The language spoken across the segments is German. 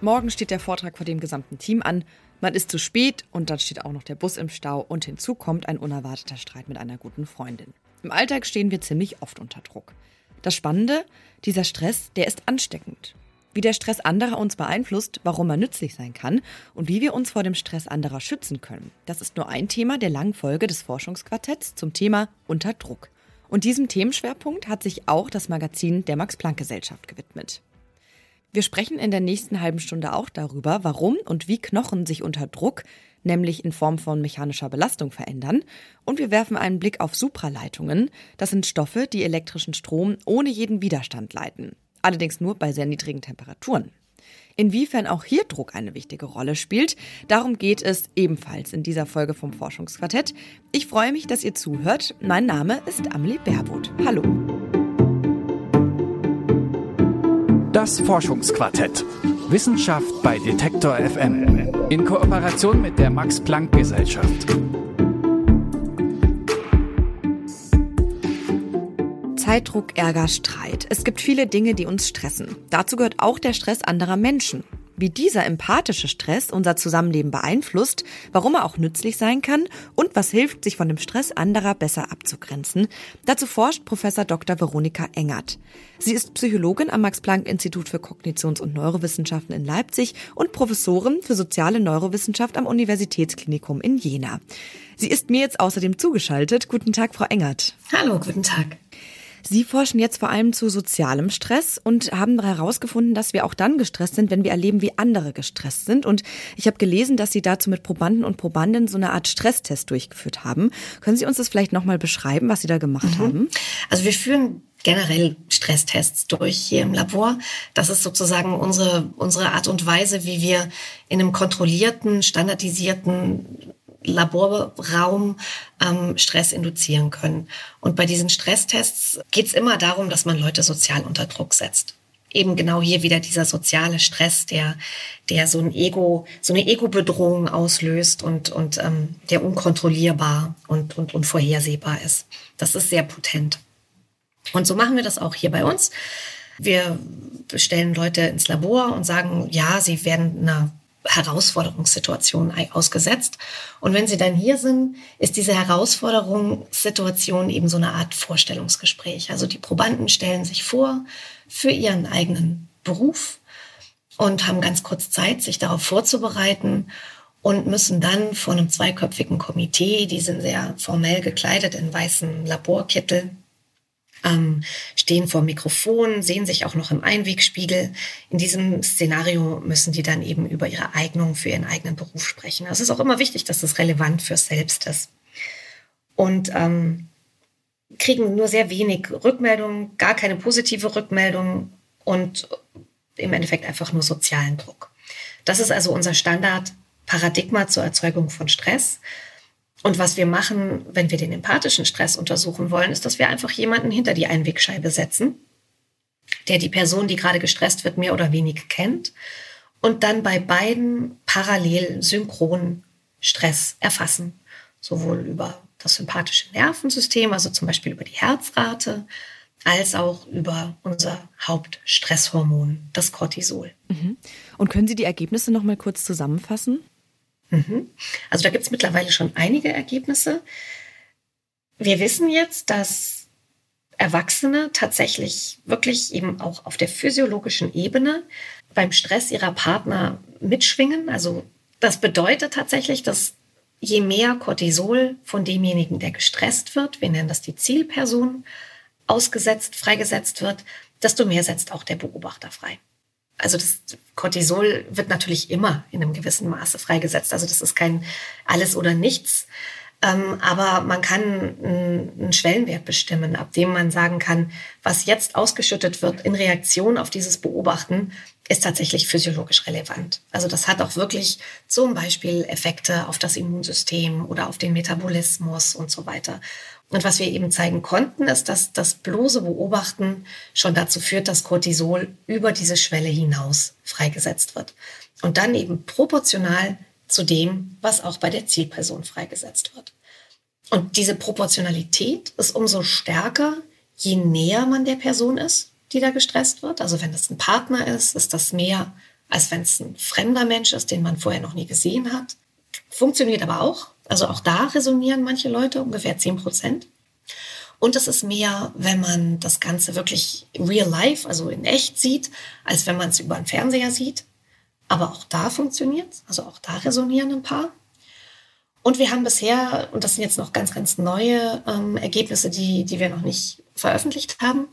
Morgen steht der Vortrag vor dem gesamten Team an. Man ist zu spät und dann steht auch noch der Bus im Stau und hinzu kommt ein unerwarteter Streit mit einer guten Freundin. Im Alltag stehen wir ziemlich oft unter Druck. Das Spannende, dieser Stress, der ist ansteckend. Wie der Stress anderer uns beeinflusst, warum er nützlich sein kann und wie wir uns vor dem Stress anderer schützen können, das ist nur ein Thema der langen Folge des Forschungsquartetts zum Thema Unter Druck. Und diesem Themenschwerpunkt hat sich auch das Magazin der Max-Planck-Gesellschaft gewidmet. Wir sprechen in der nächsten halben Stunde auch darüber, warum und wie Knochen sich unter Druck, nämlich in Form von mechanischer Belastung, verändern. Und wir werfen einen Blick auf Supraleitungen. Das sind Stoffe, die elektrischen Strom ohne jeden Widerstand leiten. Allerdings nur bei sehr niedrigen Temperaturen. Inwiefern auch hier Druck eine wichtige Rolle spielt, darum geht es ebenfalls in dieser Folge vom Forschungsquartett. Ich freue mich, dass ihr zuhört. Mein Name ist Amelie Baerboth. Hallo. Das Forschungsquartett. Wissenschaft bei Detektor FM. In Kooperation mit der Max Planck Gesellschaft. Zeitdruck, Ärger, Streit. Es gibt viele Dinge, die uns stressen. Dazu gehört auch der Stress anderer Menschen. Wie dieser empathische Stress unser Zusammenleben beeinflusst, warum er auch nützlich sein kann und was hilft, sich von dem Stress anderer besser abzugrenzen. Dazu forscht Professor Dr. Veronika Engert. Sie ist Psychologin am Max-Planck-Institut für Kognitions- und Neurowissenschaften in Leipzig und Professorin für soziale Neurowissenschaft am Universitätsklinikum in Jena. Sie ist mir jetzt außerdem zugeschaltet. Guten Tag, Frau Engert. Hallo, guten Tag. Sie forschen jetzt vor allem zu sozialem Stress und haben herausgefunden, dass wir auch dann gestresst sind, wenn wir erleben, wie andere gestresst sind. Und ich habe gelesen, dass Sie dazu mit Probanden und Probandinnen so eine Art Stresstest durchgeführt haben. Können Sie uns das vielleicht nochmal beschreiben, was Sie da gemacht mhm. haben? Also wir führen generell Stresstests durch hier im Labor. Das ist sozusagen unsere, unsere Art und Weise, wie wir in einem kontrollierten, standardisierten Laborraum ähm, Stress induzieren können. Und bei diesen Stresstests geht es immer darum, dass man Leute sozial unter Druck setzt. Eben genau hier wieder dieser soziale Stress, der, der so ein Ego, so eine Ego-Bedrohung auslöst und, und ähm, der unkontrollierbar und, und unvorhersehbar ist. Das ist sehr potent. Und so machen wir das auch hier bei uns. Wir stellen Leute ins Labor und sagen, ja, sie werden einer Herausforderungssituation ausgesetzt. Und wenn Sie dann hier sind, ist diese Herausforderungssituation eben so eine Art Vorstellungsgespräch. Also die Probanden stellen sich vor für ihren eigenen Beruf und haben ganz kurz Zeit, sich darauf vorzubereiten und müssen dann vor einem zweiköpfigen Komitee, die sind sehr formell gekleidet in weißen Laborkittel, ähm, stehen vor Mikrofon, sehen sich auch noch im Einwegspiegel. In diesem Szenario müssen die dann eben über ihre Eignung für ihren eigenen Beruf sprechen. Es ist auch immer wichtig, dass das relevant fürs Selbst ist. Und ähm, kriegen nur sehr wenig Rückmeldungen, gar keine positive Rückmeldung und im Endeffekt einfach nur sozialen Druck. Das ist also unser Standardparadigma zur Erzeugung von Stress. Und was wir machen, wenn wir den empathischen Stress untersuchen wollen, ist, dass wir einfach jemanden hinter die Einwegscheibe setzen, der die Person, die gerade gestresst wird, mehr oder weniger kennt und dann bei beiden parallel synchron Stress erfassen. Sowohl über das sympathische Nervensystem, also zum Beispiel über die Herzrate, als auch über unser Hauptstresshormon, das Cortisol. Mhm. Und können Sie die Ergebnisse noch mal kurz zusammenfassen? Mhm. Also da gibt es mittlerweile schon einige Ergebnisse. Wir wissen jetzt, dass Erwachsene tatsächlich wirklich eben auch auf der physiologischen Ebene beim Stress ihrer Partner mitschwingen. Also das bedeutet tatsächlich, dass je mehr Cortisol von demjenigen, der gestresst wird, wir nennen das die Zielperson, ausgesetzt, freigesetzt wird, desto mehr setzt auch der Beobachter frei also das Cortisol wird natürlich immer in einem gewissen Maße freigesetzt. Also das ist kein alles oder nichts. Ähm, aber man kann einen Schwellenwert bestimmen, ab dem man sagen kann, was jetzt ausgeschüttet wird in Reaktion auf dieses Beobachten, ist tatsächlich physiologisch relevant. Also das hat auch wirklich zum Beispiel Effekte auf das Immunsystem oder auf den Metabolismus und so weiter. Und was wir eben zeigen konnten, ist, dass das bloße Beobachten schon dazu führt, dass Cortisol über diese Schwelle hinaus freigesetzt wird. Und dann eben proportional zu dem, was auch bei der Zielperson freigesetzt wird. Und diese Proportionalität ist umso stärker, je näher man der Person ist, die da gestresst wird. Also wenn das ein Partner ist, ist das mehr als wenn es ein fremder Mensch ist, den man vorher noch nie gesehen hat. Funktioniert aber auch. Also auch da resonieren manche Leute, ungefähr 10 Prozent. Und es ist mehr, wenn man das Ganze wirklich real life, also in echt sieht, als wenn man es über einen Fernseher sieht. Aber auch da funktioniert es. Also auch da resonieren ein paar. Und wir haben bisher, und das sind jetzt noch ganz, ganz neue ähm, Ergebnisse, die, die wir noch nicht veröffentlicht haben,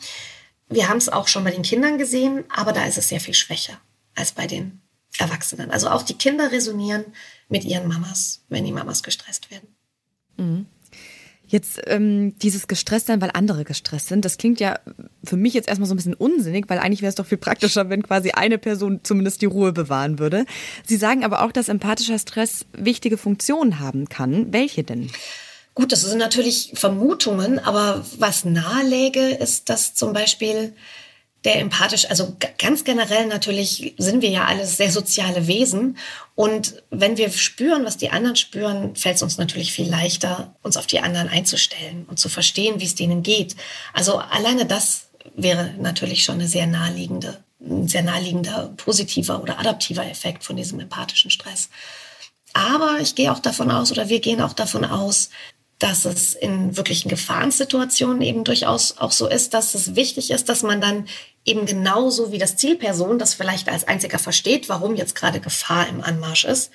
wir haben es auch schon bei den Kindern gesehen, aber da ist es sehr viel schwächer als bei den Erwachsenen. Also auch die Kinder resonieren mit ihren Mamas, wenn die Mamas gestresst werden. Mhm. Jetzt ähm, dieses gestresst sein, weil andere gestresst sind, das klingt ja für mich jetzt erstmal so ein bisschen unsinnig, weil eigentlich wäre es doch viel praktischer, wenn quasi eine Person zumindest die Ruhe bewahren würde. Sie sagen aber auch, dass empathischer Stress wichtige Funktionen haben kann. Welche denn? Gut, das sind natürlich Vermutungen, aber was naheläge, ist, dass zum Beispiel der empathisch, also ganz generell natürlich sind wir ja alles sehr soziale Wesen. Und wenn wir spüren, was die anderen spüren, fällt es uns natürlich viel leichter, uns auf die anderen einzustellen und zu verstehen, wie es denen geht. Also alleine das wäre natürlich schon eine sehr naheliegende, ein sehr naheliegender positiver oder adaptiver Effekt von diesem empathischen Stress. Aber ich gehe auch davon aus, oder wir gehen auch davon aus, dass es in wirklichen Gefahrensituationen eben durchaus auch so ist, dass es wichtig ist, dass man dann eben genauso wie das Zielperson das vielleicht als einziger versteht, warum jetzt gerade Gefahr im Anmarsch ist,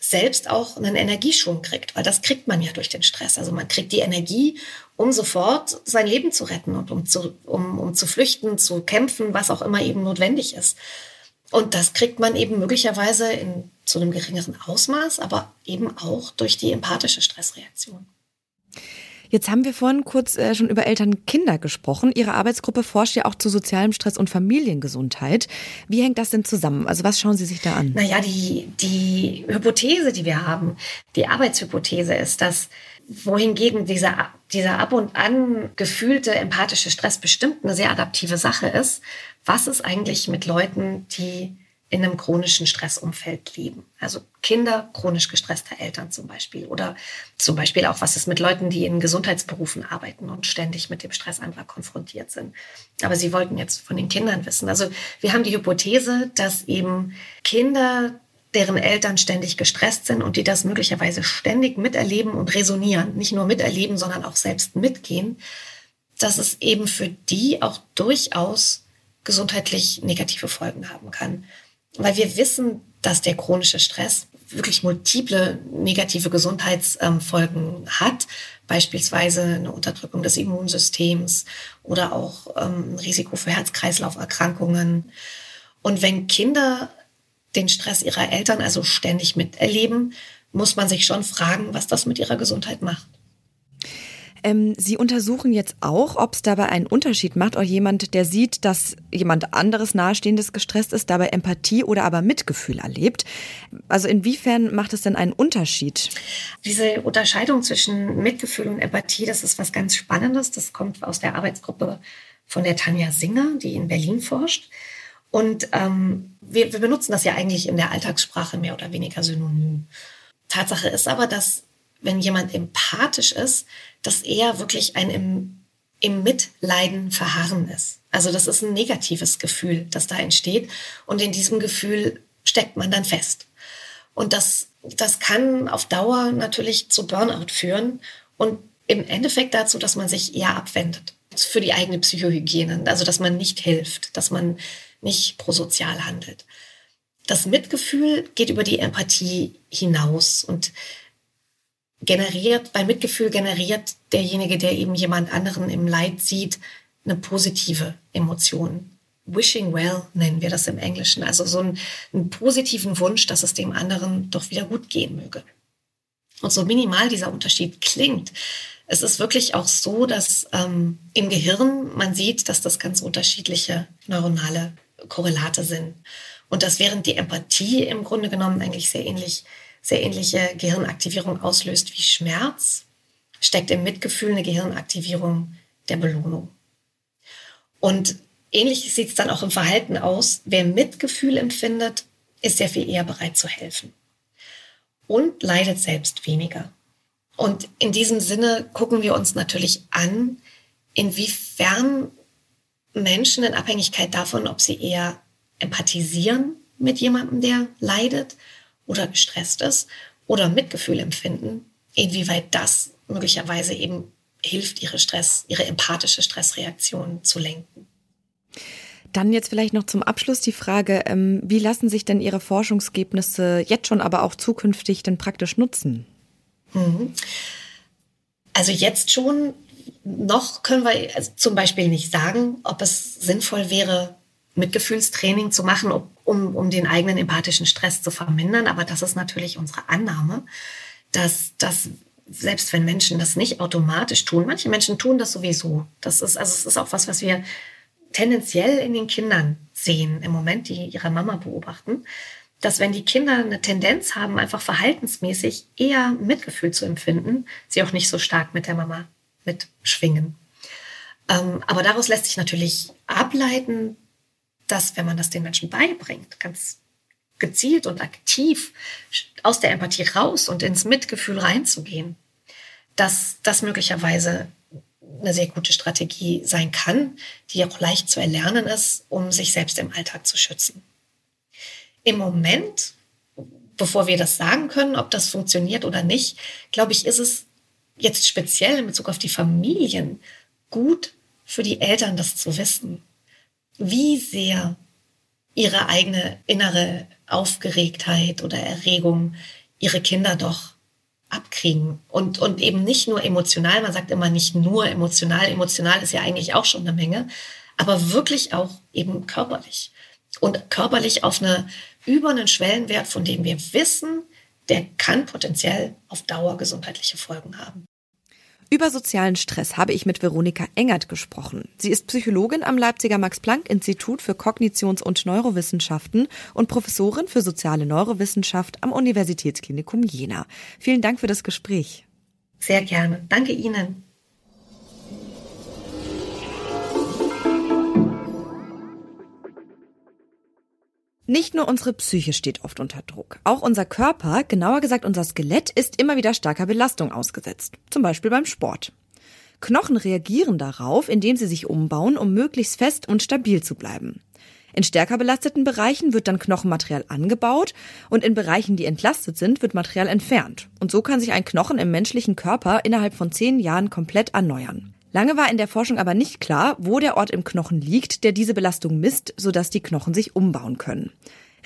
selbst auch einen Energieschwung kriegt, weil das kriegt man ja durch den Stress. Also man kriegt die Energie, um sofort sein Leben zu retten und um zu, um, um zu flüchten, zu kämpfen, was auch immer eben notwendig ist. Und das kriegt man eben möglicherweise in, zu einem geringeren Ausmaß, aber eben auch durch die empathische Stressreaktion. Jetzt haben wir vorhin kurz äh, schon über Eltern-Kinder gesprochen. Ihre Arbeitsgruppe forscht ja auch zu sozialem Stress und Familiengesundheit. Wie hängt das denn zusammen? Also was schauen Sie sich da an? Naja, die, die Hypothese, die wir haben, die Arbeitshypothese ist, dass wohingegen dieser, dieser ab und an gefühlte empathische Stress bestimmt eine sehr adaptive Sache ist, was ist eigentlich mit Leuten, die in einem chronischen Stressumfeld leben. Also Kinder chronisch gestresster Eltern zum Beispiel. Oder zum Beispiel auch, was ist mit Leuten, die in Gesundheitsberufen arbeiten und ständig mit dem Stress anderer konfrontiert sind. Aber Sie wollten jetzt von den Kindern wissen. Also wir haben die Hypothese, dass eben Kinder, deren Eltern ständig gestresst sind und die das möglicherweise ständig miterleben und resonieren, nicht nur miterleben, sondern auch selbst mitgehen, dass es eben für die auch durchaus gesundheitlich negative Folgen haben kann weil wir wissen, dass der chronische Stress wirklich multiple negative Gesundheitsfolgen hat, beispielsweise eine Unterdrückung des Immunsystems oder auch ähm, ein Risiko für Herz-Kreislauf-Erkrankungen. Und wenn Kinder den Stress ihrer Eltern also ständig miterleben, muss man sich schon fragen, was das mit ihrer Gesundheit macht. Ähm, Sie untersuchen jetzt auch, ob es dabei einen Unterschied macht, ob jemand, der sieht, dass jemand anderes Nahestehendes gestresst ist, dabei Empathie oder aber Mitgefühl erlebt. Also inwiefern macht es denn einen Unterschied? Diese Unterscheidung zwischen Mitgefühl und Empathie, das ist was ganz Spannendes. Das kommt aus der Arbeitsgruppe von der Tanja Singer, die in Berlin forscht. Und ähm, wir, wir benutzen das ja eigentlich in der Alltagssprache mehr oder weniger synonym. Tatsache ist aber, dass wenn jemand empathisch ist, dass er wirklich ein im, im Mitleiden verharren ist. Also das ist ein negatives Gefühl, das da entsteht. Und in diesem Gefühl steckt man dann fest. Und das, das kann auf Dauer natürlich zu Burnout führen und im Endeffekt dazu, dass man sich eher abwendet für die eigene Psychohygiene. Also dass man nicht hilft, dass man nicht prosozial handelt. Das Mitgefühl geht über die Empathie hinaus und generiert, bei Mitgefühl generiert derjenige, der eben jemand anderen im Leid sieht, eine positive Emotion. Wishing well nennen wir das im Englischen. Also so einen, einen positiven Wunsch, dass es dem anderen doch wieder gut gehen möge. Und so minimal dieser Unterschied klingt, es ist wirklich auch so, dass ähm, im Gehirn man sieht, dass das ganz unterschiedliche neuronale Korrelate sind. Und dass während die Empathie im Grunde genommen eigentlich sehr ähnlich sehr ähnliche Gehirnaktivierung auslöst wie Schmerz, steckt im Mitgefühl eine Gehirnaktivierung der Belohnung. Und ähnlich sieht es dann auch im Verhalten aus. Wer Mitgefühl empfindet, ist sehr viel eher bereit zu helfen und leidet selbst weniger. Und in diesem Sinne gucken wir uns natürlich an, inwiefern Menschen in Abhängigkeit davon, ob sie eher empathisieren mit jemandem, der leidet oder gestresst ist oder Mitgefühl empfinden, inwieweit das möglicherweise eben hilft, ihre Stress, ihre empathische Stressreaktion zu lenken. Dann jetzt vielleicht noch zum Abschluss die Frage, ähm, wie lassen sich denn Ihre Forschungsergebnisse jetzt schon, aber auch zukünftig denn praktisch nutzen? Mhm. Also jetzt schon, noch können wir also zum Beispiel nicht sagen, ob es sinnvoll wäre, Mitgefühlstraining zu machen, um, um den eigenen empathischen Stress zu vermindern. Aber das ist natürlich unsere Annahme, dass, dass selbst wenn Menschen das nicht automatisch tun, manche Menschen tun das sowieso. Das ist, also es ist auch was, was wir tendenziell in den Kindern sehen im Moment, die ihre Mama beobachten, dass wenn die Kinder eine Tendenz haben, einfach verhaltensmäßig eher Mitgefühl zu empfinden, sie auch nicht so stark mit der Mama mitschwingen. Ähm, aber daraus lässt sich natürlich ableiten, dass wenn man das den Menschen beibringt, ganz gezielt und aktiv aus der Empathie raus und ins Mitgefühl reinzugehen, dass das möglicherweise eine sehr gute Strategie sein kann, die auch leicht zu erlernen ist, um sich selbst im Alltag zu schützen. Im Moment, bevor wir das sagen können, ob das funktioniert oder nicht, glaube ich, ist es jetzt speziell in Bezug auf die Familien gut für die Eltern, das zu wissen, wie sehr ihre eigene innere Aufgeregtheit oder Erregung ihre Kinder doch abkriegen. Und, und eben nicht nur emotional, man sagt immer nicht nur emotional, emotional ist ja eigentlich auch schon eine Menge, aber wirklich auch eben körperlich. Und körperlich auf eine, über einen Schwellenwert, von dem wir wissen, der kann potenziell auf Dauer gesundheitliche Folgen haben. Über sozialen Stress habe ich mit Veronika Engert gesprochen. Sie ist Psychologin am Leipziger Max-Planck-Institut für Kognitions- und Neurowissenschaften und Professorin für soziale Neurowissenschaft am Universitätsklinikum Jena. Vielen Dank für das Gespräch. Sehr gerne. Danke Ihnen. Nicht nur unsere Psyche steht oft unter Druck. Auch unser Körper, genauer gesagt unser Skelett, ist immer wieder starker Belastung ausgesetzt. Zum Beispiel beim Sport. Knochen reagieren darauf, indem sie sich umbauen, um möglichst fest und stabil zu bleiben. In stärker belasteten Bereichen wird dann Knochenmaterial angebaut und in Bereichen, die entlastet sind, wird Material entfernt. Und so kann sich ein Knochen im menschlichen Körper innerhalb von zehn Jahren komplett erneuern. Lange war in der Forschung aber nicht klar, wo der Ort im Knochen liegt, der diese Belastung misst, sodass die Knochen sich umbauen können.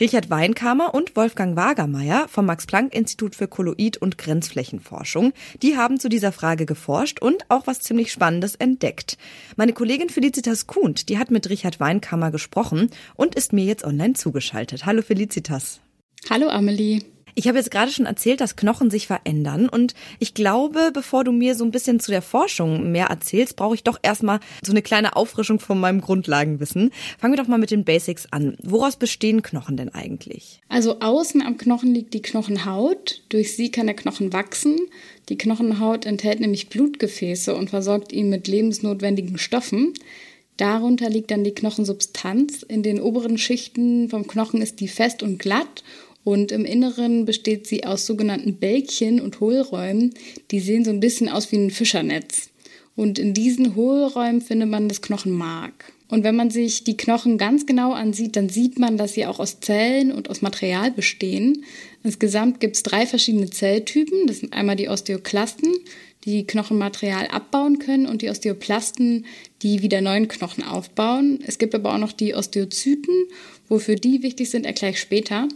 Richard Weinkamer und Wolfgang Wagermeier vom Max-Planck-Institut für Kolloid- und Grenzflächenforschung, die haben zu dieser Frage geforscht und auch was ziemlich Spannendes entdeckt. Meine Kollegin Felicitas Kuhnt, die hat mit Richard Weinkamer gesprochen und ist mir jetzt online zugeschaltet. Hallo Felicitas. Hallo Amelie. Ich habe jetzt gerade schon erzählt, dass Knochen sich verändern und ich glaube, bevor du mir so ein bisschen zu der Forschung mehr erzählst, brauche ich doch erstmal so eine kleine Auffrischung von meinem Grundlagenwissen. Fangen wir doch mal mit den Basics an. Woraus bestehen Knochen denn eigentlich? Also außen am Knochen liegt die Knochenhaut. Durch sie kann der Knochen wachsen. Die Knochenhaut enthält nämlich Blutgefäße und versorgt ihn mit lebensnotwendigen Stoffen. Darunter liegt dann die Knochensubstanz. In den oberen Schichten vom Knochen ist die fest und glatt und im Inneren besteht sie aus sogenannten Bälkchen und Hohlräumen. Die sehen so ein bisschen aus wie ein Fischernetz. Und in diesen Hohlräumen findet man das Knochenmark. Und wenn man sich die Knochen ganz genau ansieht, dann sieht man, dass sie auch aus Zellen und aus Material bestehen. Insgesamt gibt es drei verschiedene Zelltypen. Das sind einmal die Osteoklasten, die Knochenmaterial abbauen können, und die Osteoplasten, die wieder neuen Knochen aufbauen. Es gibt aber auch noch die Osteozyten. Wofür die wichtig sind, erkläre ich später.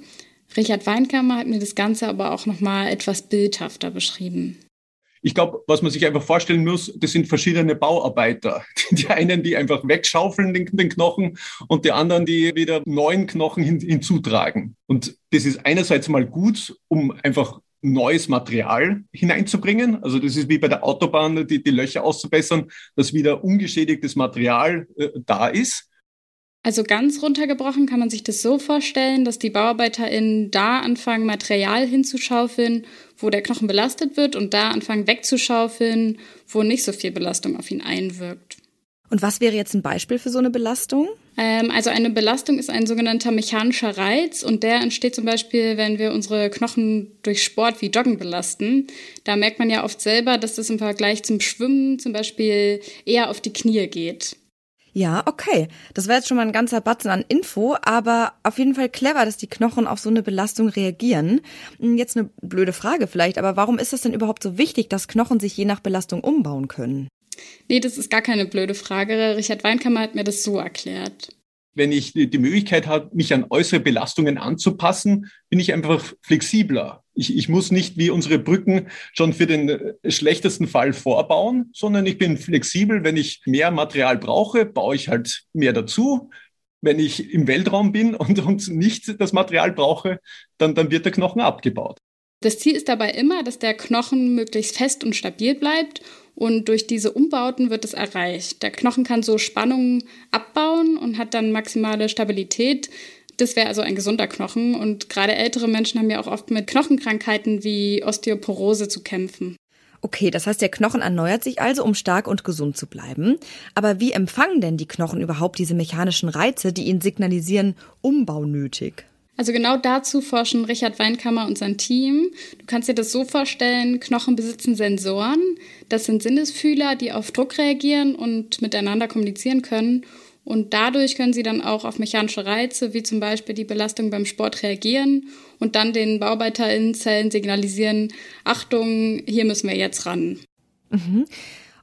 Richard Weinkammer hat mir das Ganze aber auch nochmal etwas bildhafter beschrieben. Ich glaube, was man sich einfach vorstellen muss, das sind verschiedene Bauarbeiter. Die einen, die einfach wegschaufeln den, den Knochen und die anderen, die wieder neuen Knochen hin, hinzutragen. Und das ist einerseits mal gut, um einfach neues Material hineinzubringen. Also das ist wie bei der Autobahn, die, die Löcher auszubessern, dass wieder ungeschädigtes Material äh, da ist. Also ganz runtergebrochen kann man sich das so vorstellen, dass die BauarbeiterInnen da anfangen, Material hinzuschaufeln, wo der Knochen belastet wird und da anfangen wegzuschaufeln, wo nicht so viel Belastung auf ihn einwirkt. Und was wäre jetzt ein Beispiel für so eine Belastung? Ähm, also eine Belastung ist ein sogenannter mechanischer Reiz und der entsteht zum Beispiel, wenn wir unsere Knochen durch Sport wie Joggen belasten. Da merkt man ja oft selber, dass das im Vergleich zum Schwimmen zum Beispiel eher auf die Knie geht. Ja, okay. Das war jetzt schon mal ein ganzer Batzen an Info, aber auf jeden Fall clever, dass die Knochen auf so eine Belastung reagieren. Hm, jetzt eine blöde Frage vielleicht, aber warum ist es denn überhaupt so wichtig, dass Knochen sich je nach Belastung umbauen können? Nee, das ist gar keine blöde Frage. Richard Weinkammer hat mir das so erklärt wenn ich die Möglichkeit habe, mich an äußere Belastungen anzupassen, bin ich einfach flexibler. Ich, ich muss nicht wie unsere Brücken schon für den äh, schlechtesten Fall vorbauen, sondern ich bin flexibel. Wenn ich mehr Material brauche, baue ich halt mehr dazu. Wenn ich im Weltraum bin und, und nicht das Material brauche, dann, dann wird der Knochen abgebaut. Das Ziel ist dabei immer, dass der Knochen möglichst fest und stabil bleibt und durch diese Umbauten wird es erreicht. Der Knochen kann so Spannungen abbauen und hat dann maximale Stabilität. Das wäre also ein gesunder Knochen. Und gerade ältere Menschen haben ja auch oft mit Knochenkrankheiten wie Osteoporose zu kämpfen. Okay, das heißt, der Knochen erneuert sich also, um stark und gesund zu bleiben. Aber wie empfangen denn die Knochen überhaupt diese mechanischen Reize, die ihnen signalisieren, Umbau nötig? Also genau dazu forschen Richard Weinkammer und sein Team. Du kannst dir das so vorstellen, Knochen besitzen Sensoren. Das sind Sinnesfühler, die auf Druck reagieren und miteinander kommunizieren können. Und dadurch können sie dann auch auf mechanische Reize, wie zum Beispiel die Belastung beim Sport, reagieren und dann den BauarbeiterInnenzellen signalisieren, Achtung, hier müssen wir jetzt ran. Mhm.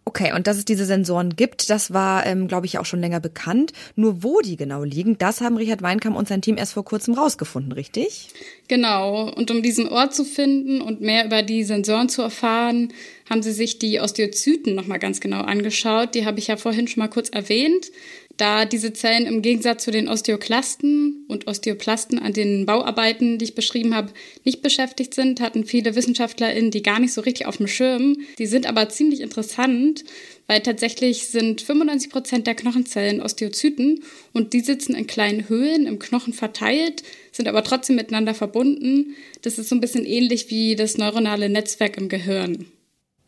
Okay, und dass es diese Sensoren gibt, das war, ähm, glaube ich, auch schon länger bekannt. Nur wo die genau liegen, das haben Richard Weinkamp und sein Team erst vor kurzem rausgefunden, richtig? Genau. Und um diesen Ort zu finden und mehr über die Sensoren zu erfahren, haben sie sich die Osteozyten nochmal ganz genau angeschaut. Die habe ich ja vorhin schon mal kurz erwähnt. Da diese Zellen im Gegensatz zu den Osteoklasten und Osteoplasten an den Bauarbeiten, die ich beschrieben habe, nicht beschäftigt sind, hatten viele WissenschaftlerInnen die gar nicht so richtig auf dem Schirm. Die sind aber ziemlich interessant, weil tatsächlich sind 95 Prozent der Knochenzellen Osteozyten und die sitzen in kleinen Höhlen im Knochen verteilt, sind aber trotzdem miteinander verbunden. Das ist so ein bisschen ähnlich wie das neuronale Netzwerk im Gehirn.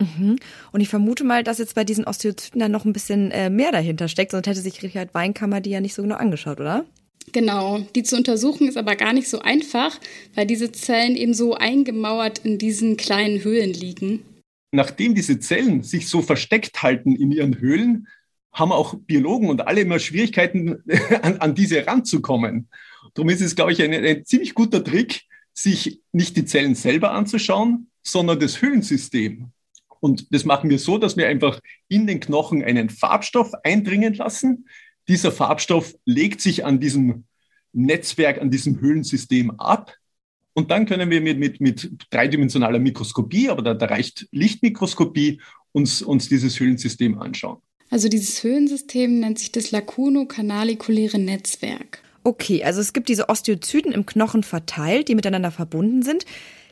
Mhm. Und ich vermute mal, dass jetzt bei diesen Osteozyten dann noch ein bisschen äh, mehr dahinter steckt, sonst hätte sich Richard Weinkammer die ja nicht so genau angeschaut, oder? Genau, die zu untersuchen ist aber gar nicht so einfach, weil diese Zellen eben so eingemauert in diesen kleinen Höhlen liegen. Nachdem diese Zellen sich so versteckt halten in ihren Höhlen, haben auch Biologen und alle immer Schwierigkeiten, an, an diese ranzukommen. Darum ist es, glaube ich, ein, ein ziemlich guter Trick, sich nicht die Zellen selber anzuschauen, sondern das Höhlensystem. Und das machen wir so, dass wir einfach in den Knochen einen Farbstoff eindringen lassen. Dieser Farbstoff legt sich an diesem Netzwerk, an diesem Höhlensystem ab. Und dann können wir mit, mit, mit dreidimensionaler Mikroskopie, aber da, da reicht Lichtmikroskopie, uns, uns dieses Höhlensystem anschauen. Also dieses Höhlensystem nennt sich das lacuno-kanalikuläre Netzwerk. Okay, also es gibt diese Osteozyten im Knochen verteilt, die miteinander verbunden sind.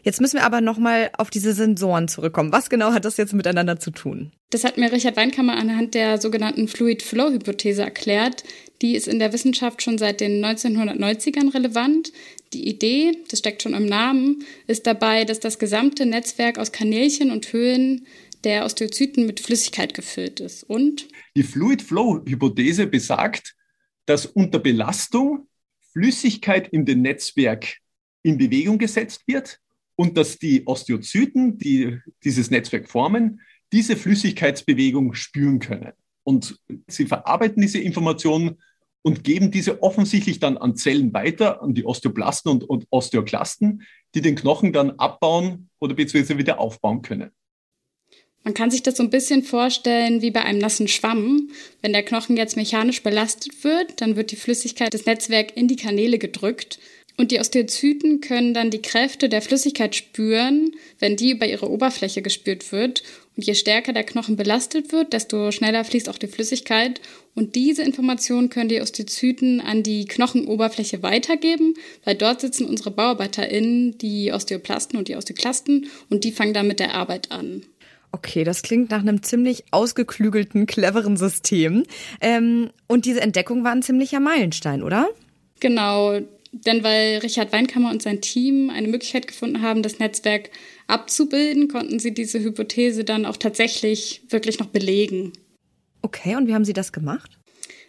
Jetzt müssen wir aber nochmal auf diese Sensoren zurückkommen. Was genau hat das jetzt miteinander zu tun? Das hat mir Richard Weinkammer anhand der sogenannten Fluid-Flow-Hypothese erklärt. Die ist in der Wissenschaft schon seit den 1990ern relevant. Die Idee, das steckt schon im Namen, ist dabei, dass das gesamte Netzwerk aus Kanälchen und Höhlen der Osteozyten mit Flüssigkeit gefüllt ist. Und? Die Fluid-Flow-Hypothese besagt, dass unter Belastung Flüssigkeit in dem Netzwerk in Bewegung gesetzt wird und dass die Osteozyten, die dieses Netzwerk formen, diese Flüssigkeitsbewegung spüren können. Und sie verarbeiten diese Informationen und geben diese offensichtlich dann an Zellen weiter, an die Osteoplasten und, und Osteoklasten, die den Knochen dann abbauen oder beziehungsweise wieder aufbauen können. Man kann sich das so ein bisschen vorstellen wie bei einem nassen Schwamm. Wenn der Knochen jetzt mechanisch belastet wird, dann wird die Flüssigkeit des Netzwerks in die Kanäle gedrückt und die Osteozyten können dann die Kräfte der Flüssigkeit spüren, wenn die über ihre Oberfläche gespürt wird. Und je stärker der Knochen belastet wird, desto schneller fließt auch die Flüssigkeit. Und diese Informationen können die Osteozyten an die Knochenoberfläche weitergeben, weil dort sitzen unsere BauarbeiterInnen, die Osteoplasten und die Osteoklasten, und die fangen dann mit der Arbeit an. Okay, das klingt nach einem ziemlich ausgeklügelten, cleveren System. Ähm, und diese Entdeckung war ein ziemlicher Meilenstein, oder? Genau, denn weil Richard Weinkammer und sein Team eine Möglichkeit gefunden haben, das Netzwerk abzubilden, konnten sie diese Hypothese dann auch tatsächlich wirklich noch belegen. Okay, und wie haben Sie das gemacht?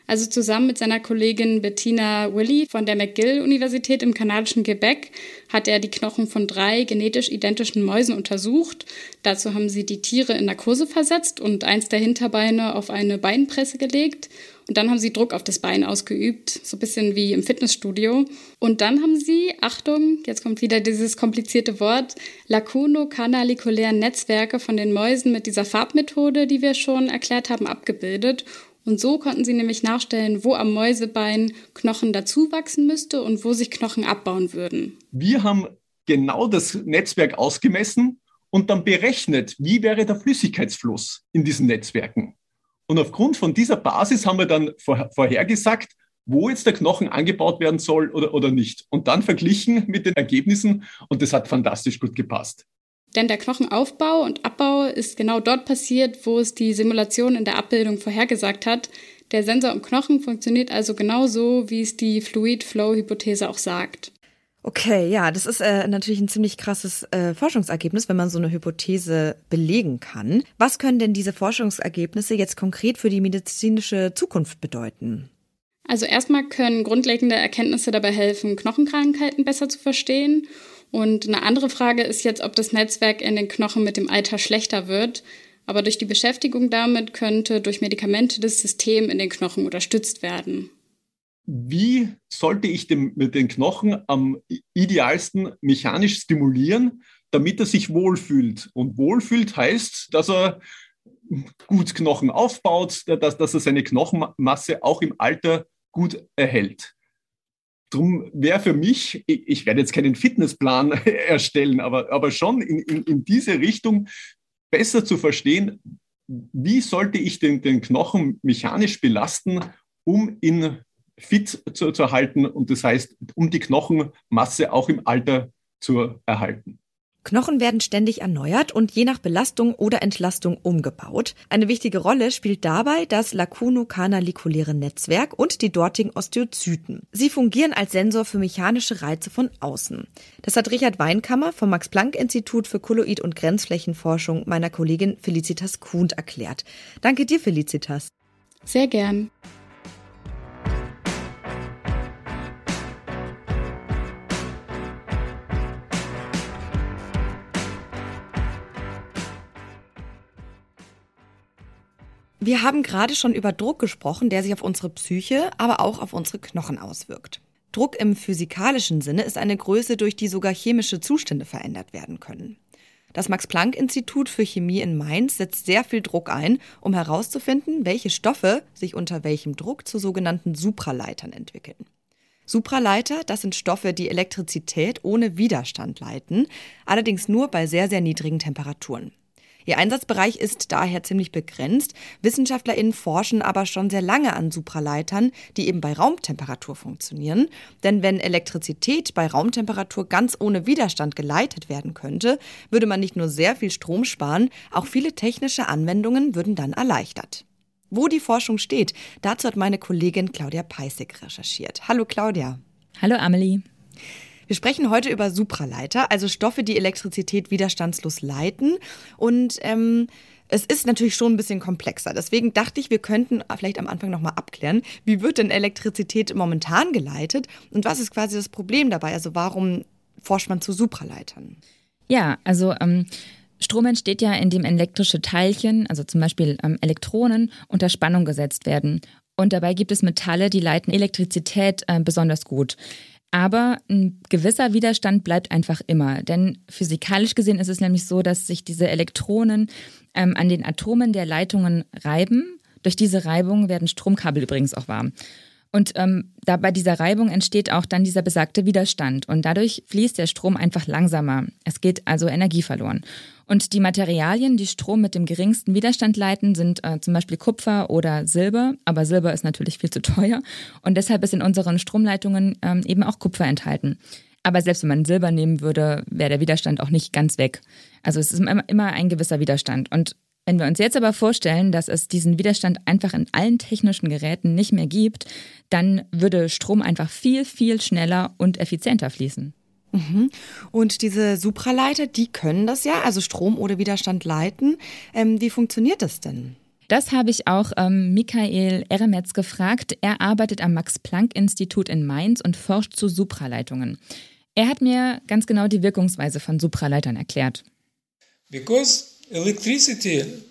Also zusammen mit seiner Kollegin Bettina Willy von der McGill-Universität im kanadischen Quebec hat er die Knochen von drei genetisch identischen Mäusen untersucht. Dazu haben sie die Tiere in Narkose versetzt und eins der Hinterbeine auf eine Beinpresse gelegt. Und dann haben sie Druck auf das Bein ausgeübt, so ein bisschen wie im Fitnessstudio. Und dann haben sie, Achtung, jetzt kommt wieder dieses komplizierte Wort, lakunokanalikulären Netzwerke von den Mäusen mit dieser Farbmethode, die wir schon erklärt haben, abgebildet und so konnten sie nämlich nachstellen, wo am Mäusebein Knochen dazu wachsen müsste und wo sich Knochen abbauen würden. Wir haben genau das Netzwerk ausgemessen und dann berechnet, wie wäre der Flüssigkeitsfluss in diesen Netzwerken. Und aufgrund von dieser Basis haben wir dann vorhergesagt, wo jetzt der Knochen angebaut werden soll oder, oder nicht. Und dann verglichen mit den Ergebnissen und das hat fantastisch gut gepasst. Denn der Knochenaufbau und Abbau ist genau dort passiert, wo es die Simulation in der Abbildung vorhergesagt hat. Der Sensor im Knochen funktioniert also genau so, wie es die Fluid-Flow-Hypothese auch sagt. Okay, ja, das ist äh, natürlich ein ziemlich krasses äh, Forschungsergebnis, wenn man so eine Hypothese belegen kann. Was können denn diese Forschungsergebnisse jetzt konkret für die medizinische Zukunft bedeuten? Also erstmal können grundlegende Erkenntnisse dabei helfen, Knochenkrankheiten besser zu verstehen und eine andere Frage ist jetzt, ob das Netzwerk in den Knochen mit dem Alter schlechter wird. Aber durch die Beschäftigung damit könnte durch Medikamente das System in den Knochen unterstützt werden. Wie sollte ich den, den Knochen am idealsten mechanisch stimulieren, damit er sich wohlfühlt? Und wohlfühlt heißt, dass er gut Knochen aufbaut, dass, dass er seine Knochenmasse auch im Alter gut erhält. Drum wäre für mich, ich, werde jetzt keinen Fitnessplan erstellen, aber, aber schon in, in, in diese Richtung besser zu verstehen, wie sollte ich den, den Knochen mechanisch belasten, um ihn fit zu, zu erhalten und das heißt, um die Knochenmasse auch im Alter zu erhalten. Knochen werden ständig erneuert und je nach Belastung oder Entlastung umgebaut. Eine wichtige Rolle spielt dabei das lacunokanalikuläre Netzwerk und die dortigen Osteozyten. Sie fungieren als Sensor für mechanische Reize von außen. Das hat Richard Weinkammer vom Max-Planck-Institut für Kolloid- und Grenzflächenforschung meiner Kollegin Felicitas Kuhn erklärt. Danke dir, Felicitas. Sehr gern. Wir haben gerade schon über Druck gesprochen, der sich auf unsere Psyche, aber auch auf unsere Knochen auswirkt. Druck im physikalischen Sinne ist eine Größe, durch die sogar chemische Zustände verändert werden können. Das Max-Planck-Institut für Chemie in Mainz setzt sehr viel Druck ein, um herauszufinden, welche Stoffe sich unter welchem Druck zu sogenannten Supraleitern entwickeln. Supraleiter, das sind Stoffe, die Elektrizität ohne Widerstand leiten, allerdings nur bei sehr, sehr niedrigen Temperaturen. Ihr Einsatzbereich ist daher ziemlich begrenzt. WissenschaftlerInnen forschen aber schon sehr lange an Supraleitern, die eben bei Raumtemperatur funktionieren. Denn wenn Elektrizität bei Raumtemperatur ganz ohne Widerstand geleitet werden könnte, würde man nicht nur sehr viel Strom sparen, auch viele technische Anwendungen würden dann erleichtert. Wo die Forschung steht, dazu hat meine Kollegin Claudia Peissig recherchiert. Hallo Claudia. Hallo Amelie. Wir sprechen heute über Supraleiter, also Stoffe, die Elektrizität widerstandslos leiten. Und ähm, es ist natürlich schon ein bisschen komplexer. Deswegen dachte ich, wir könnten vielleicht am Anfang nochmal abklären, wie wird denn Elektrizität momentan geleitet und was ist quasi das Problem dabei? Also warum forscht man zu Supraleitern? Ja, also ähm, Strom entsteht ja, indem elektrische Teilchen, also zum Beispiel ähm, Elektronen, unter Spannung gesetzt werden. Und dabei gibt es Metalle, die leiten Elektrizität äh, besonders gut. Aber ein gewisser Widerstand bleibt einfach immer. Denn physikalisch gesehen ist es nämlich so, dass sich diese Elektronen ähm, an den Atomen der Leitungen reiben. Durch diese Reibung werden Stromkabel übrigens auch warm. Und ähm, da bei dieser Reibung entsteht auch dann dieser besagte Widerstand. Und dadurch fließt der Strom einfach langsamer. Es geht also Energie verloren. Und die Materialien, die Strom mit dem geringsten Widerstand leiten, sind äh, zum Beispiel Kupfer oder Silber. Aber Silber ist natürlich viel zu teuer. Und deshalb ist in unseren Stromleitungen ähm, eben auch Kupfer enthalten. Aber selbst wenn man Silber nehmen würde, wäre der Widerstand auch nicht ganz weg. Also es ist immer ein gewisser Widerstand. Und wenn wir uns jetzt aber vorstellen, dass es diesen Widerstand einfach in allen technischen Geräten nicht mehr gibt, dann würde Strom einfach viel, viel schneller und effizienter fließen. Mhm. Und diese Supraleiter, die können das ja, also Strom oder Widerstand leiten. Ähm, wie funktioniert das denn? Das habe ich auch ähm, Michael Eremetz gefragt. Er arbeitet am Max-Planck-Institut in Mainz und forscht zu Supraleitungen. Er hat mir ganz genau die Wirkungsweise von Supraleitern erklärt. Because electricity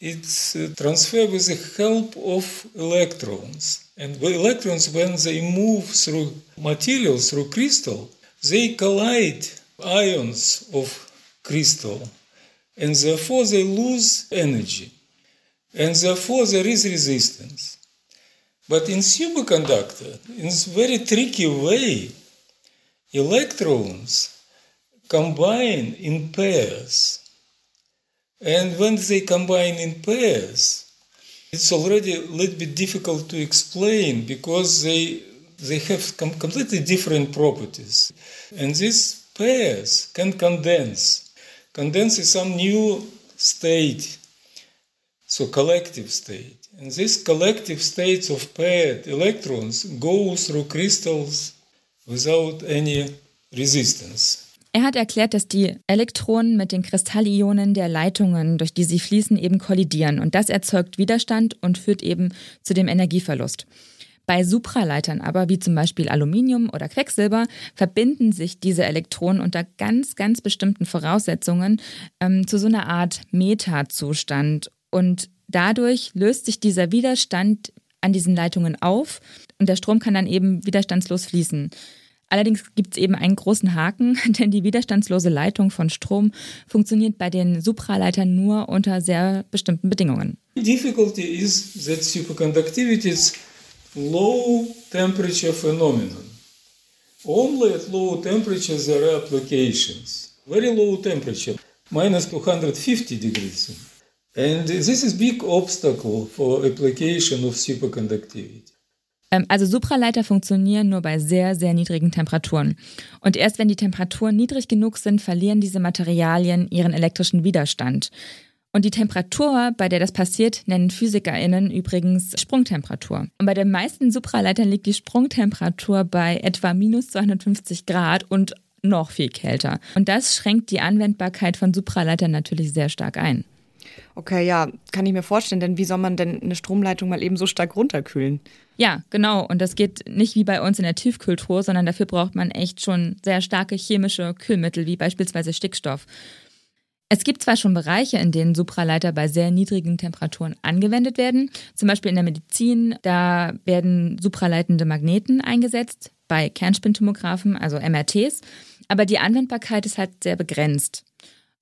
it's transferred with the help of electrons. And electrons, when they move through materials, through crystal, they collide ions of crystal. And therefore they lose energy. And therefore there is resistance. But in superconductor, in this very tricky way, electrons combine in pairs. And when they combine in pairs, it's already a little bit difficult to explain because they they have com completely different properties. And these pairs can condense. Condense is some new state, so collective state. And these collective states of paired electrons go through crystals without any resistance. Er hat erklärt, dass die Elektronen mit den Kristallionen der Leitungen, durch die sie fließen, eben kollidieren. Und das erzeugt Widerstand und führt eben zu dem Energieverlust. Bei Supraleitern aber, wie zum Beispiel Aluminium oder Quecksilber, verbinden sich diese Elektronen unter ganz, ganz bestimmten Voraussetzungen ähm, zu so einer Art Metazustand. Und dadurch löst sich dieser Widerstand an diesen Leitungen auf und der Strom kann dann eben widerstandslos fließen. Allerdings gibt es eben einen großen Haken, denn die widerstandslose Leitung von Strom funktioniert bei den Supraleitern nur unter sehr bestimmten Bedingungen. The difficulty is that superconductivity is low temperature phenomenon. Only at low temperatures there are applications. Very low temperature, minus 250 degrees. And this is big obstacle for application of superconductivity. Ähm, also Supraleiter funktionieren nur bei sehr, sehr niedrigen Temperaturen. Und erst wenn die Temperaturen niedrig genug sind, verlieren diese Materialien ihren elektrischen Widerstand. Und die Temperatur, bei der das passiert, nennen PhysikerInnen übrigens Sprungtemperatur. Und bei den meisten Supraleitern liegt die Sprungtemperatur bei etwa minus 250 Grad und noch viel kälter. Und das schränkt die Anwendbarkeit von Supraleitern natürlich sehr stark ein. Okay, ja, kann ich mir vorstellen, denn wie soll man denn eine Stromleitung mal eben so stark runterkühlen? Ja, genau. Und das geht nicht wie bei uns in der Tiefkühltruhe, sondern dafür braucht man echt schon sehr starke chemische Kühlmittel, wie beispielsweise Stickstoff. Es gibt zwar schon Bereiche, in denen Supraleiter bei sehr niedrigen Temperaturen angewendet werden, zum Beispiel in der Medizin, da werden supraleitende Magneten eingesetzt, bei Kernspintomographen, also MRTs, aber die Anwendbarkeit ist halt sehr begrenzt.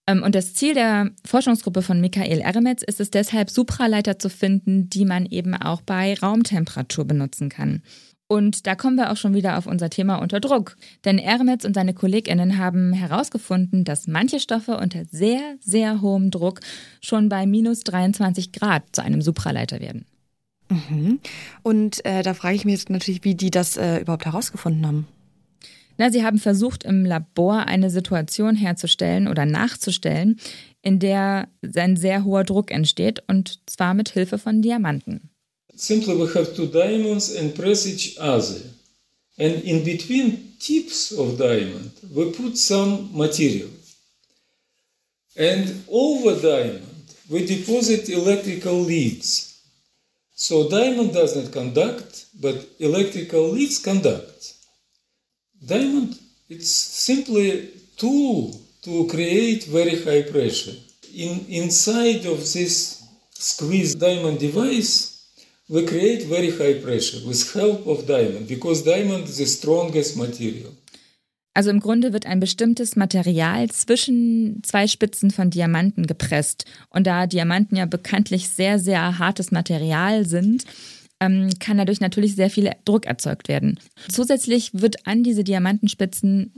Ähm, und das Ziel der Forschungsgruppe von Michael Eremetz ist es deshalb, Supraleiter zu finden, die man eben auch bei Raumtemperatur benutzen kann. Und da kommen wir auch schon wieder auf unser Thema unter Druck. Denn Ermetz und seine KollegInnen haben herausgefunden, dass manche Stoffe unter sehr, sehr hohem Druck schon bei minus 23 Grad zu einem Supraleiter werden. Mhm. Und äh, da frage ich mich jetzt natürlich, wie die das äh, überhaupt herausgefunden haben. Na, sie haben versucht, im Labor eine Situation herzustellen oder nachzustellen, in der ein sehr hoher Druck entsteht, und zwar mit Hilfe von Diamanten. Simply we have two diamonds and press each other. And in between tips of diamond, we put some material. And over diamond, we deposit electrical leads. So diamond does not conduct, but electrical leads conduct. Diamond, it's simply tool to create very high pressure. In, inside of this squeeze diamond device, we create very high pressure with help of diamond because diamond is the strongest material. Also im Grunde wird ein bestimmtes Material zwischen zwei Spitzen von Diamanten gepresst. Und da Diamanten ja bekanntlich sehr, sehr hartes Material sind, ähm, kann dadurch natürlich sehr viel Druck erzeugt werden. Zusätzlich wird an diese Diamantenspitzen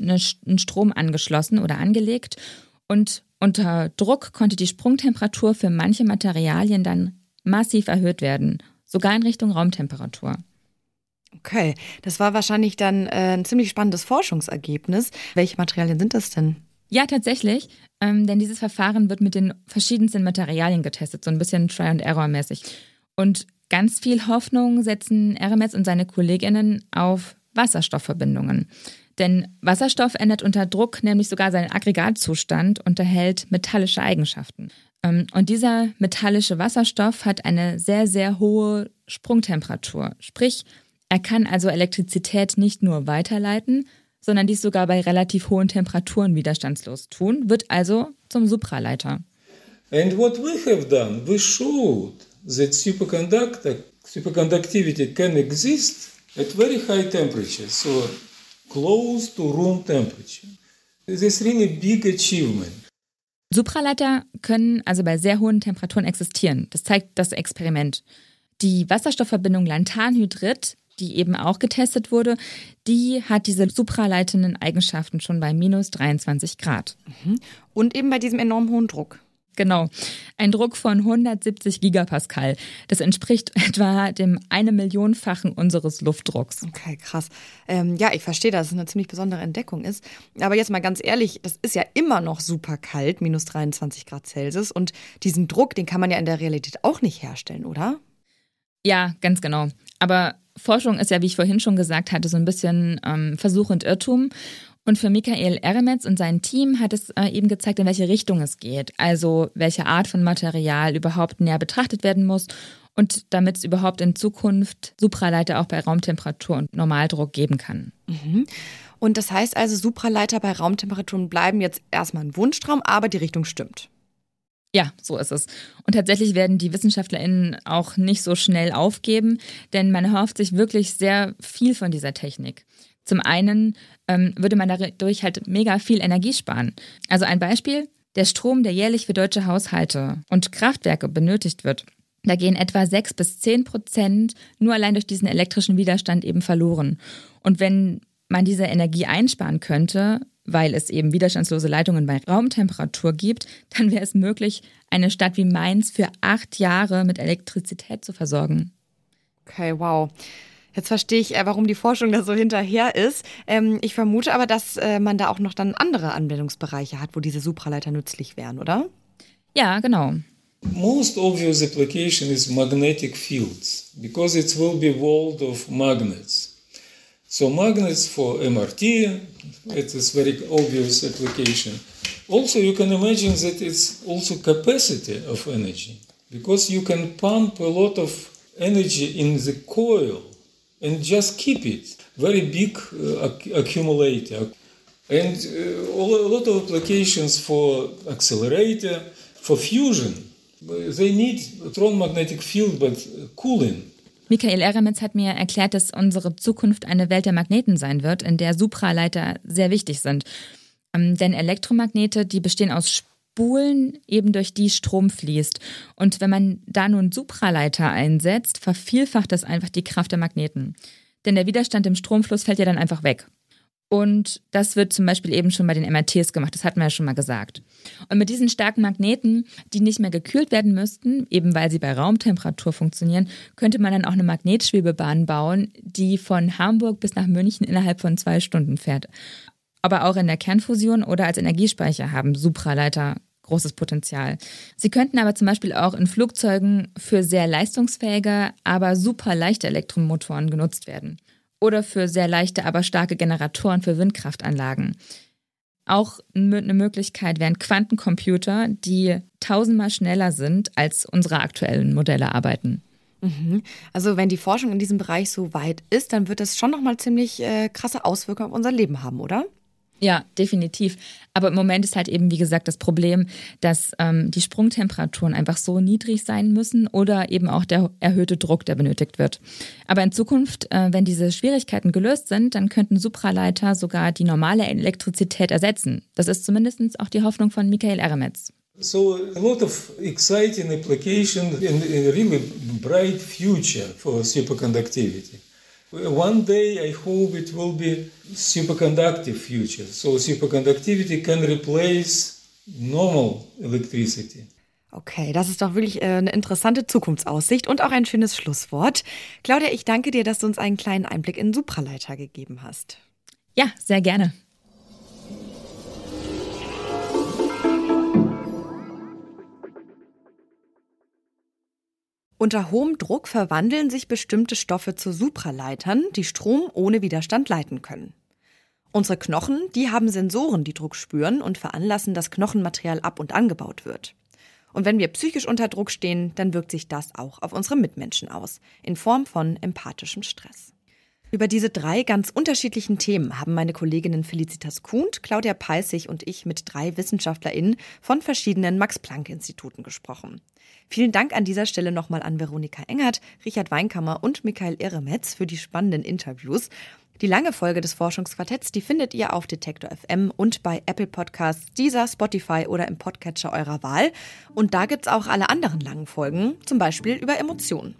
ein Strom angeschlossen oder angelegt. Und unter Druck konnte die Sprungtemperatur für manche Materialien dann massiv erhöht werden sogar in Richtung Raumtemperatur. Okay, das war wahrscheinlich dann äh, ein ziemlich spannendes Forschungsergebnis. Welche Materialien sind das denn? Ja, tatsächlich, ähm, denn dieses Verfahren wird mit den verschiedensten Materialien getestet, so ein bisschen Try-and-Error-mäßig. Und ganz viel Hoffnung setzen Eremetz und seine Kolleginnen auf Wasserstoffverbindungen. Denn Wasserstoff ändert unter Druck nämlich sogar seinen Aggregatzustand und erhält metallische Eigenschaften. Ähm, und dieser metallische Wasserstoff hat eine sehr, sehr hohe Sprungtemperatur. Sprich, er kann also Elektrizität nicht nur weiterleiten, sondern dies sogar bei relativ hohen Temperaturen widerstandslos tun, wird also zum Supraleiter. And what we have done, we showed that superconductor, superconductivity can exist at very high temperatures, so close to room temperature. This is really a big achievement. Supraleiter können also bei sehr hohen Temperaturen existieren. Das zeigt das Experiment. Die Wasserstoffverbindung Lanthanhydrid, die eben auch getestet wurde, die hat diese supraleitenden Eigenschaften schon bei minus 23 Grad. Mhm. Und eben bei diesem enorm hohen Druck. Genau. Ein Druck von 170 Gigapascal. Das entspricht etwa dem eine Millionfachen unseres Luftdrucks. Okay, krass. Ähm, ja, ich verstehe, dass es eine ziemlich besondere Entdeckung ist. Aber jetzt mal ganz ehrlich, das ist ja immer noch super kalt, minus 23 Grad Celsius. Und diesen Druck, den kann man ja in der Realität auch nicht herstellen, oder? Ja, ganz genau. Aber Forschung ist ja, wie ich vorhin schon gesagt hatte, so ein bisschen ähm, Versuch und Irrtum. Und für Michael Eremetz und sein Team hat es äh, eben gezeigt, in welche Richtung es geht. Also welche Art von Material überhaupt näher betrachtet werden muss und damit es überhaupt in Zukunft Supraleiter auch bei Raumtemperatur und Normaldruck geben kann. Mhm. Und das heißt also, Supraleiter bei Raumtemperaturen bleiben jetzt erstmal ein Wunschtraum, aber die Richtung stimmt. Ja, so ist es. Und tatsächlich werden die WissenschaftlerInnen auch nicht so schnell aufgeben, denn man erhofft sich wirklich sehr viel von dieser Technik. Zum einen ähm, würde man dadurch halt mega viel Energie sparen. Also ein Beispiel, der Strom, der jährlich für deutsche Haushalte und Kraftwerke benötigt wird, da gehen etwa 6 bis 10 Prozent nur allein durch diesen elektrischen Widerstand eben verloren. Und wenn man diese Energie einsparen könnte, weil es eben widerstandslose Leitungen bei Raumtemperatur gibt, dann wäre es möglich, eine Stadt wie Mainz für acht Jahre mit Elektrizität zu versorgen. Okay, wow. Jetzt verstehe ich, warum die Forschung da so hinterher ist. Ähm, ich vermute aber, dass äh, man da auch noch dann andere Anwendungsbereiche hat, wo diese Supraleiter nützlich wären, oder? Ja, genau. Most obvious application is magnetic fields because it will be world of magnets. So magnets for MRT, it is very obvious application. Also, you can imagine that it's also capacity of energy because you can pump a lot of energy in the coil and just keep it. Very big uh, accumulator. And uh, a lot of applications for accelerator, for fusion. They need strong magnetic field, but cooling. Michael Eremitz hat mir erklärt, dass unsere Zukunft eine Welt der Magneten sein wird, in der Supraleiter sehr wichtig sind. Ähm, denn Elektromagnete, die bestehen aus Spulen, eben durch die Strom fließt. Und wenn man da nun Supraleiter einsetzt, vervielfacht das einfach die Kraft der Magneten. Denn der Widerstand im Stromfluss fällt ja dann einfach weg. Und das wird zum Beispiel eben schon bei den MRTs gemacht, das hatten wir ja schon mal gesagt. Und mit diesen starken Magneten, die nicht mehr gekühlt werden müssten, eben weil sie bei Raumtemperatur funktionieren, könnte man dann auch eine Magnetschwebebahn bauen, die von Hamburg bis nach München innerhalb von zwei Stunden fährt. Aber auch in der Kernfusion oder als Energiespeicher haben Supraleiter großes Potenzial. Sie könnten aber zum Beispiel auch in Flugzeugen für sehr leistungsfähige, aber super leichte Elektromotoren genutzt werden. Oder für sehr leichte, aber starke Generatoren für Windkraftanlagen. Auch eine Möglichkeit wären Quantencomputer, die tausendmal schneller sind, als unsere aktuellen Modelle arbeiten. Mhm. Also wenn die Forschung in diesem Bereich so weit ist, dann wird das schon nochmal ziemlich äh, krasse Auswirkungen auf unser Leben haben, oder? Ja, definitiv. Aber im Moment ist halt eben, wie gesagt, das Problem, dass ähm, die Sprungtemperaturen einfach so niedrig sein müssen oder eben auch der erhöhte Druck, der benötigt wird. Aber in Zukunft, äh, wenn diese Schwierigkeiten gelöst sind, dann könnten Supraleiter sogar die normale Elektrizität ersetzen. Das ist zumindest auch die Hoffnung von Michael Eremetz. So a lot of exciting application and a really bright future for superconductivity. One day I hope it will be superconductive future. So superconductivity can replace normal electricity. Okay, das ist doch wirklich äh, eine interessante Zukunftsaussicht und auch ein schönes Schlusswort. Claudia, ich danke dir, dass du uns einen kleinen Einblick in Supraleiter gegeben hast. Ja, sehr gerne. Unter hohem Druck verwandeln sich bestimmte Stoffe zu Supraleitern, die Strom ohne Widerstand leiten können. Unsere Knochen, die haben Sensoren, die Druck spüren und veranlassen, dass Knochenmaterial ab und angebaut wird. Und wenn wir psychisch unter Druck stehen, dann wirkt sich das auch auf unsere Mitmenschen aus, in Form von empathischem Stress. Über diese drei ganz unterschiedlichen Themen haben meine Kolleginnen Felicitas Kuhnt, Claudia Peissig und ich mit drei WissenschaftlerInnen von verschiedenen Max-Planck-Instituten gesprochen. Vielen Dank an dieser Stelle nochmal an Veronika Engert, Richard Weinkammer und Michael Irremetz für die spannenden Interviews. Die lange Folge des Forschungsquartetts, die findet ihr auf Detektor FM und bei Apple Podcasts, dieser Spotify oder im Podcatcher eurer Wahl. Und da gibt's auch alle anderen langen Folgen, zum Beispiel über Emotionen.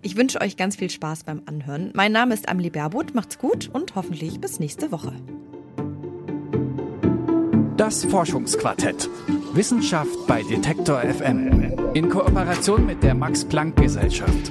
Ich wünsche euch ganz viel Spaß beim Anhören. Mein Name ist Amelie Berbot, macht's gut und hoffentlich bis nächste Woche. Das Forschungsquartett. Wissenschaft bei Detektor FM. In Kooperation mit der Max Planck Gesellschaft.